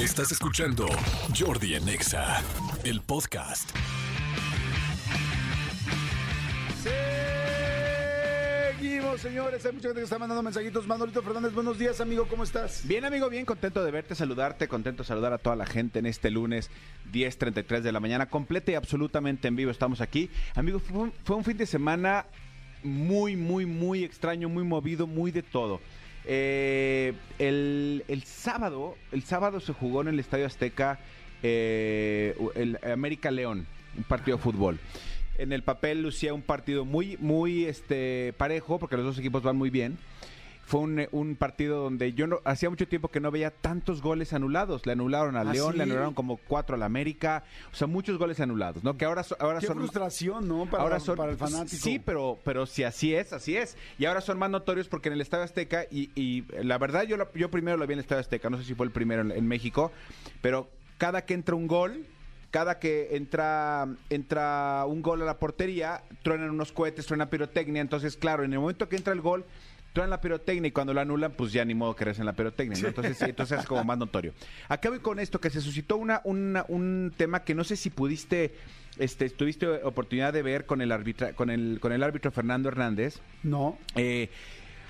Estás escuchando Jordi en Exa, el podcast. Seguimos, señores. Hay mucha gente que está mandando mensajitos. Manolito Fernández, buenos días, amigo. ¿Cómo estás? Bien, amigo, bien contento de verte, saludarte, contento de saludar a toda la gente en este lunes 10.33 de la mañana, completa y absolutamente en vivo. Estamos aquí. Amigo, fue un, fue un fin de semana muy, muy, muy extraño, muy movido, muy de todo. Eh, el, el sábado, el sábado se jugó en el Estadio Azteca eh, el América León, un partido de fútbol. En el papel lucía un partido muy, muy este, parejo, porque los dos equipos van muy bien. Fue un, un partido donde yo no, hacía mucho tiempo que no veía tantos goles anulados. Le anularon a ¿Ah, León, sí? le anularon como cuatro al América. O sea, muchos goles anulados, ¿no? Que ahora, so- ahora Qué son frustración, ¿no? Para, ahora son, para el fanático. Sí, pero, pero si así es, así es. Y ahora son más notorios porque en el Estadio Azteca, y, y la verdad yo, lo- yo primero lo vi en el Estadio Azteca, no sé si fue el primero en, en México, pero cada que entra un gol, cada que entra, entra un gol a la portería, truenan unos cohetes, truena pirotecnia. Entonces, claro, en el momento que entra el gol, truenan la pirotecnia y cuando la anulan, pues ya ni modo que en la pirotecnia, ¿no? Entonces, entonces es como más notorio. Acá voy con esto, que se suscitó una, una- un tema que no sé si pudiste, este, tuviste oportunidad de ver con el arbitra, con el, con el árbitro Fernando Hernández. No. eh,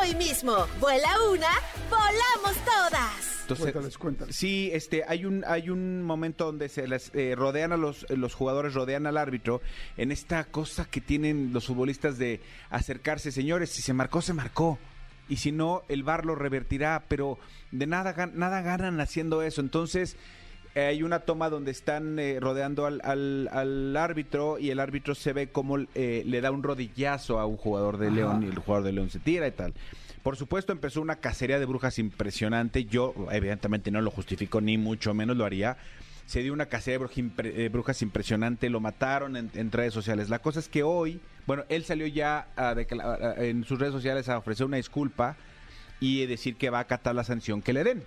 hoy mismo. Vuela una, volamos todas. Entonces, Cuéntales, cuéntales. Sí, este, hay un, hay un momento donde se les eh, rodean a los, los jugadores, rodean al árbitro en esta cosa que tienen los futbolistas de acercarse, señores, si se marcó, se marcó. Y si no, el VAR lo revertirá, pero de nada, nada ganan haciendo eso. Entonces, hay una toma donde están eh, rodeando al, al- al árbitro y el árbitro se ve como eh, le da un rodillazo a un jugador de León y el jugador de León se tira y tal. Por supuesto empezó una cacería de brujas impresionante. Yo evidentemente no lo justifico ni mucho menos lo haría. Se dio una cacería de bruja impre- eh, brujas impresionante, lo mataron en, en redes sociales. La cosa es que hoy, bueno, él salió ya a- en sus redes sociales a ofrecer una disculpa y decir que va a acatar la sanción que le den.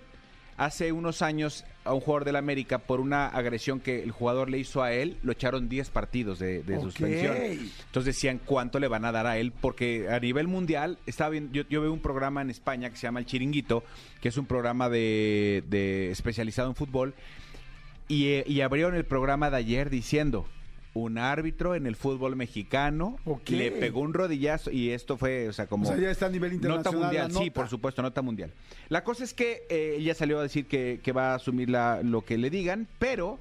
Hace unos años a un jugador del América por una agresión que el jugador le hizo a él, lo echaron 10 partidos de, suspensión. Entonces decían cuánto le van a dar a él, porque a nivel mundial, estaba bien, yo, yo veo un programa en España que se llama El Chiringuito, que es un programa de, de- especializado en fútbol, y, eh, y abrieron el programa de ayer diciendo, un árbitro en el fútbol mexicano le pegó un rodillazo y esto fue, o sea, como... O sea, ya está a nivel Nota internacional. mundial, sí, por supuesto, nota mundial. La cosa es que eh, ella salió a decir que, que va a asumir la- lo que le digan, pero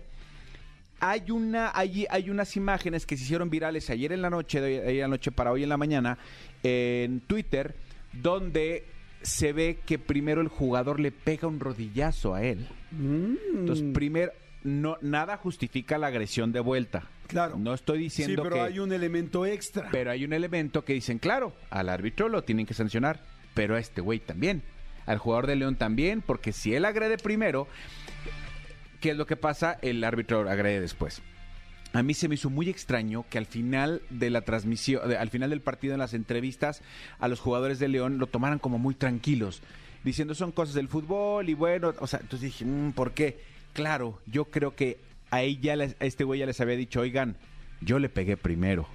hay una hay, hay unas imágenes que se hicieron virales ayer en la noche, de ayer en la noche para hoy en la mañana, en Twitter, donde se ve que primero el jugador le pega un rodillazo a él. Mm. Entonces, primero, no, nada justifica la agresión de vuelta. Claro. No estoy Sí, diciendo pero que... hay un elemento extra. Pero hay un elemento que dicen, claro, al árbitro lo tienen que sancionar, pero a este güey también. Al jugador de León también, porque si él agrede primero, ¿qué es lo que pasa? El árbitro agrede después. A mí se me hizo muy extraño que al final de la transmisión, al final del partido en las entrevistas, a los jugadores de León lo tomaran como muy tranquilos, diciendo son cosas del fútbol y bueno, o sea, entonces dije, "Mm, ¿por qué? Claro, yo creo que a ella, les- a este güey ya les había dicho, oigan, yo le pegué primero.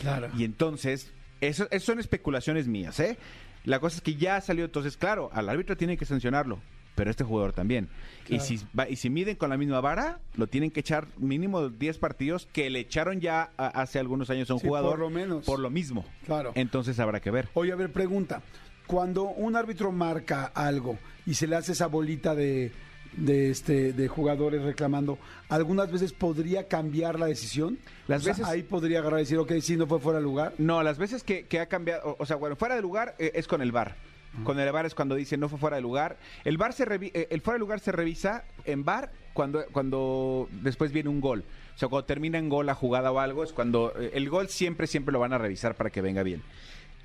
Claro. Y entonces, eso, eso son especulaciones mías, ¿eh? La cosa es que ya salió, entonces, claro, al árbitro tiene que sancionarlo, pero este jugador también. Y, Claro. si, va- y si miden con la misma vara, lo tienen que echar mínimo 10 partidos que le echaron ya a- hace algunos años a un Sí, jugador. por lo menos. Por lo mismo. Claro. Entonces habrá que ver. Oye, a ver, pregunta. Cuando un árbitro marca algo y se le hace esa bolita de de este de jugadores reclamando, algunas veces podría cambiar la decisión. Las O sea, veces- ahí podría agarrar y decir, ok, sí, no fue fuera de lugar. No, las veces que, que ha cambiado, o, o sea, bueno, fuera de lugar eh, es con el bar. Con el bar es cuando dice no fue fuera de lugar. El bar se revi- eh, el fuera de lugar se revisa en bar cuando cuando después viene un gol. O sea, cuando termina en gol la jugada o algo es cuando eh, el gol siempre siempre lo van a revisar para que venga bien.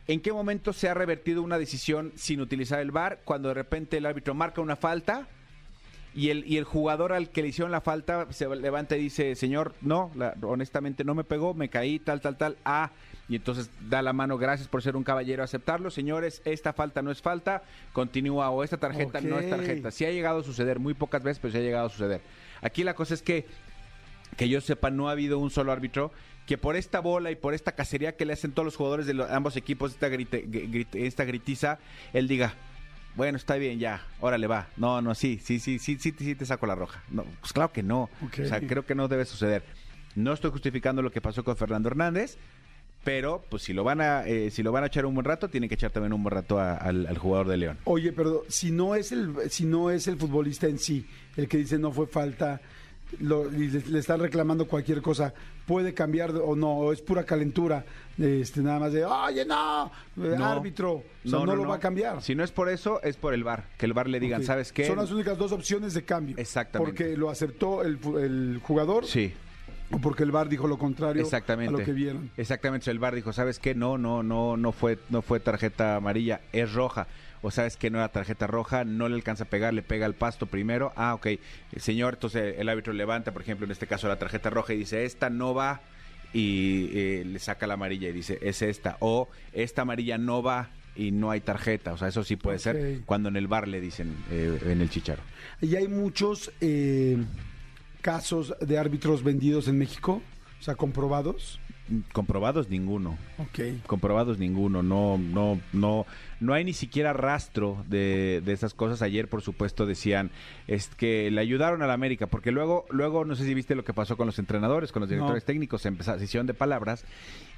¿En qué momento se ha revertido una decisión sin utilizar el bar? Cuando de repente el árbitro marca una falta y el, y el jugador al que le hicieron la falta se levanta y dice, señor, no, la- honestamente no me pegó, me caí, tal, tal, tal. Ah, y entonces da la mano, gracias por ser un caballero, aceptarlo. Señores, esta falta no es falta, continúa, o esta tarjeta no es tarjeta. Sí ha llegado a suceder, muy pocas veces, pero sí ha llegado a suceder. Aquí la cosa es que, que yo sepa, no ha habido un solo árbitro que por esta bola y por esta cacería que le hacen todos los jugadores de los- ambos equipos, esta, grite- gri- esta gritiza, él diga, bueno, está bien, ya, órale, va. No, no, sí, sí, sí, sí, sí, sí te saco la roja. No, pues claro que no. O sea, creo que no debe suceder. No estoy justificando lo que pasó con Fernando Hernández, pero pues si lo van a, eh, si lo van a echar un buen rato, tienen que echar también un buen rato a- al, al jugador de León. Oye, pero si no es el si no es el futbolista en sí el que dice no fue falta lo- y le, le están reclamando cualquier cosa, puede cambiar o no, o es pura calentura, este nada más de, "Oye, no, eh, No. árbitro", o sea, no, lo va a cambiar. Si no es por eso, es por el bar. Que el bar le digan. ¿sabes qué? Son las únicas dos opciones de cambio. Exactamente. Porque lo aceptó el, el jugador Sí. O porque el VAR dijo lo contrario Exactamente. a lo que vieron. Exactamente. El bar dijo, ¿sabes qué? No, no, no, no fue, no fue tarjeta amarilla, es roja. O sabes que no era tarjeta roja, no le alcanza a pegar, le pega al pasto primero. Ah, ok. Señor, entonces el árbitro levanta, por ejemplo, en este caso la tarjeta roja y dice, esta no va. Y eh, le saca la amarilla y dice, es esta. O esta amarilla no va y no hay tarjeta. O sea, eso sí puede ser cuando en el bar le dicen eh, en el chicharo. Y hay muchos eh, casos de árbitros vendidos en México, o sea, comprobados. Comprobados ninguno. Ok. comprobados ninguno, no, no, no, no hay ni siquiera rastro de, de esas cosas. Ayer, por supuesto, decían es que le ayudaron a la América, porque luego, luego no sé si viste lo que pasó con los entrenadores, con los directores No. técnicos, se empezaron, se hicieron de palabras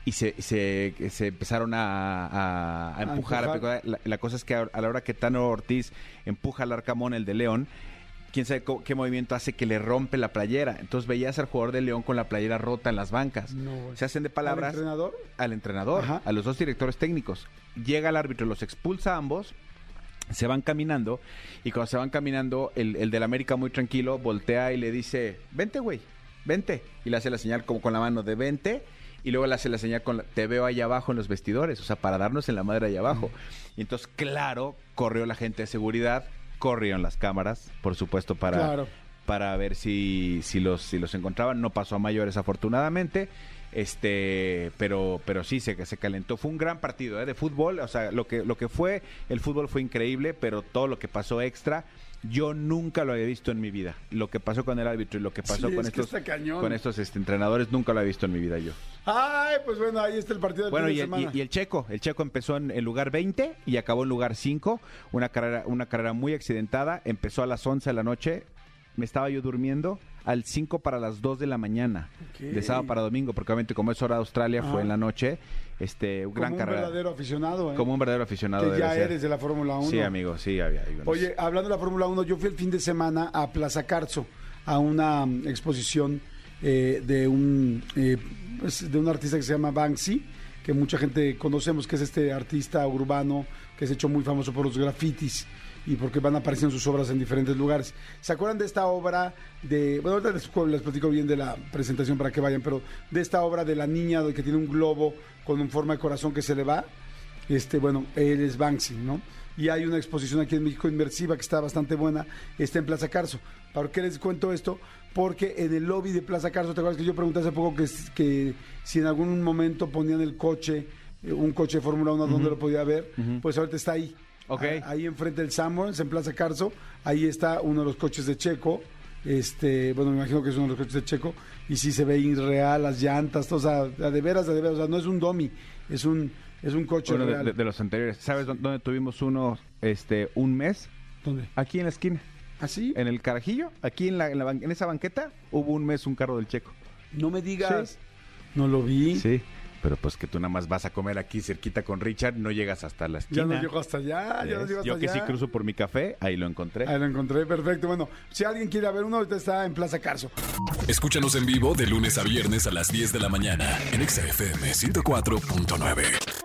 y se, se, se empezaron a, a- a A empujar. a empujar. La, la cosa es que a, a la hora que Tano Ortiz empuja al Arcamón, el de León, quién sabe qué movimiento hace que le rompe la playera. Entonces veías al jugador de León con la playera rota en las bancas. No, se hacen de palabras ¿Al entrenador? al entrenador, Ajá. a los dos directores técnicos. Llega el árbitro, los expulsa a ambos, se van caminando y cuando se van caminando, el, el del América muy tranquilo voltea y le dice, vente güey, vente. Y le hace la señal como con la mano de vente y luego le hace la señal con la, te veo allá abajo en los vestidores, o sea, para darnos en la madre allá abajo. Y entonces, claro, corrió la gente de seguridad, corrieron las cámaras, por supuesto, para, Claro. para ver si, si los si los encontraban. No pasó a mayores afortunadamente. Este, pero pero sí se se calentó. Fue un gran partido ¿eh? de fútbol, o sea, lo que lo que fue el fútbol fue increíble, pero todo lo que pasó extra yo nunca lo había visto en mi vida. Lo que pasó con el árbitro y lo que pasó Sí, con es estos con estos este, entrenadores nunca lo había visto en mi vida yo. Ay, pues bueno, ahí está el partido del Bueno, fin y de el, semana. y- y el checo, el checo empezó en el lugar 20 y acabó en lugar 5, una carrera, una carrera muy accidentada, empezó a las 11 de la noche, me estaba yo durmiendo al 5 para las 2 de la mañana, de sábado para domingo, porque obviamente como es hora de Australia, fue en la noche, este, Como gran un carrera. verdadero aficionado, ¿eh? Como un verdadero aficionado. que ya ser. eres de la Fórmula 1. Sí, amigo, sí, había. había unos- Oye, hablando de la Fórmula 1, yo fui el fin de semana a Plaza Carso, a una mm, exposición eh, de un eh, pues, de un artista que se llama Banksy, que mucha gente conocemos, que es este artista urbano que se ha hecho muy famoso por los grafitis y porque van apareciendo sus obras en diferentes lugares. ¿Se acuerdan de esta obra de, bueno, ahorita les, les platico bien de la presentación para que vayan, pero de esta obra de la niña que tiene un globo con un forma de corazón que se le va? Este, bueno, él es Banksy, ¿no? Y hay una exposición aquí en México inmersiva que está bastante buena, está en Plaza Carso. ¿Por qué les cuento esto? Porque en el lobby de Plaza Carso, ¿te acuerdas que yo pregunté hace poco que, que si en algún momento ponían el coche, eh, un coche de Fórmula 1, ¿dónde lo podía ver? Pues ahorita está ahí. Ok. Ah, Ahí enfrente del Sanborns, en Plaza Carso, ahí está uno de los coches de Checo. Este, bueno, me imagino que es uno de los coches de Checo. Y sí se ve irreal, las llantas, todo, o sea, de veras, de veras, o sea, no es un dummy, es un, es un coche de, real. de- de los anteriores. ¿Sabes dó- dónde tuvimos uno este, un mes? ¿Dónde? Aquí en la esquina. ¿Así? En el carajillo, aquí en, la, en, la en esa banqueta, hubo un mes un carro del checo. No me digas. No lo vi. Sí. Pero pues que tú nada más vas a comer aquí cerquita con Richard, no llegas hasta la Ya esquina. no llego hasta allá, ya no llego hasta Yo que sí allá. cruzo por mi café, ahí lo encontré. Ahí lo encontré, perfecto. Bueno, si alguien quiere ver uno, ahorita está en Plaza Carso. Escúchanos en vivo de lunes a viernes a las 10 de la mañana en Exa FM 104.9.